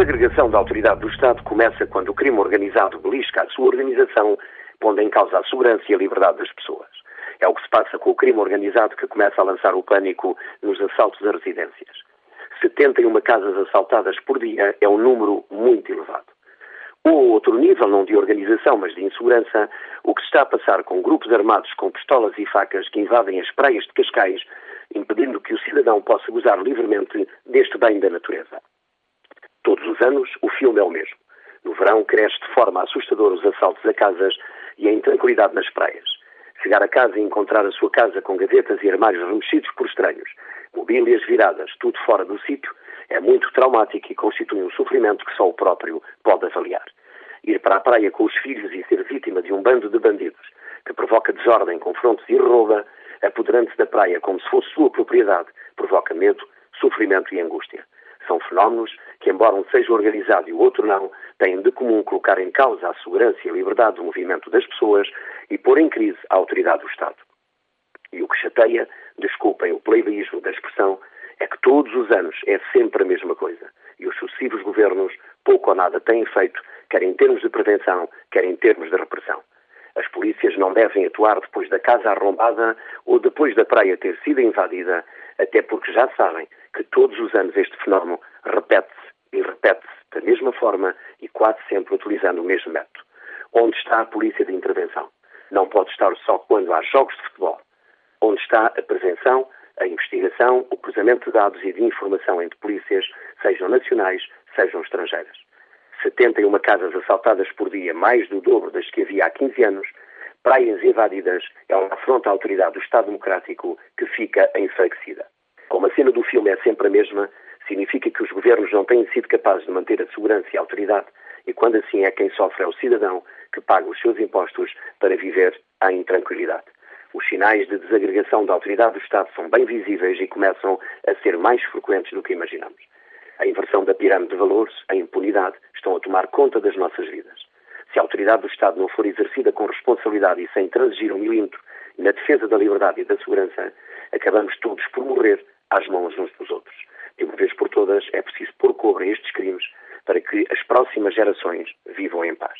desagregação da autoridade do Estado começa quando o crime organizado belisca a sua organização, pondo em causa a segurança e a liberdade das pessoas. É o que se passa com o crime organizado que começa a lançar o pânico nos assaltos a residências. 71 casas assaltadas por dia é um número muito elevado. Ou outro nível, não de organização, mas de insegurança, o que se está a passar com grupos armados com pistolas e facas que invadem as praias de Cascais, impedindo que o cidadão possa gozar livremente deste bem da natureza. Anos, o filme é o mesmo. No verão, cresce de forma assustadora os assaltos a casas e a intranquilidade nas praias. Chegar a casa e encontrar a sua casa com gavetas e armários remexidos por estranhos, mobílias viradas, tudo fora do sítio, é muito traumático e constitui um sofrimento que só o próprio pode avaliar. Ir para a praia com os filhos e ser vítima de um bando de bandidos que provoca desordem, confrontos e rouba, apoderando-se da praia como se fosse sua propriedade, provoca medo, sofrimento e angústia. São fenómenos que, embora um seja organizado e o outro não, têm de comum colocar em causa a segurança e a liberdade do movimento das pessoas e pôr em crise a autoridade do Estado. E o que chateia, desculpem o plebeísmo da expressão, é que todos os anos é sempre a mesma coisa. E os sucessivos governos pouco ou nada têm feito, quer em termos de prevenção, quer em termos de repressão. As polícias não devem atuar depois da casa arrombada ou depois da praia ter sido invadida, até porque já sabem que todos os anos este fenómeno repete-se e repete-se da mesma forma e quase sempre utilizando o mesmo método. Onde está a polícia de intervenção? Não pode estar só quando há jogos de futebol. Onde está a prevenção, a investigação, o cruzamento de dados e de informação entre polícias, sejam nacionais, sejam estrangeiras. 71 casas assaltadas por dia, mais do dobro das que havia há 15 anos, praias invadidas, é uma afronta à autoridade do Estado Democrático que fica enfraquecida. Como a cena do filme é sempre a mesma, significa que os governos não têm sido capazes de manter a segurança e a autoridade, e quando assim é quem sofre é o cidadão que paga os seus impostos para viver em tranquilidade. Os sinais de desagregação da autoridade do Estado são bem visíveis e começam a ser mais frequentes do que imaginamos. A inversão da pirâmide de valores, a impunidade, estão a tomar conta das nossas vidas. Se a autoridade do Estado não for exercida com responsabilidade e sem transigir um milímetro na defesa da liberdade e da segurança, acabamos todos por morrer às mãos uns dos outros. De uma vez por todas, é preciso pôr cor a estes crimes para que as próximas gerações vivam em paz.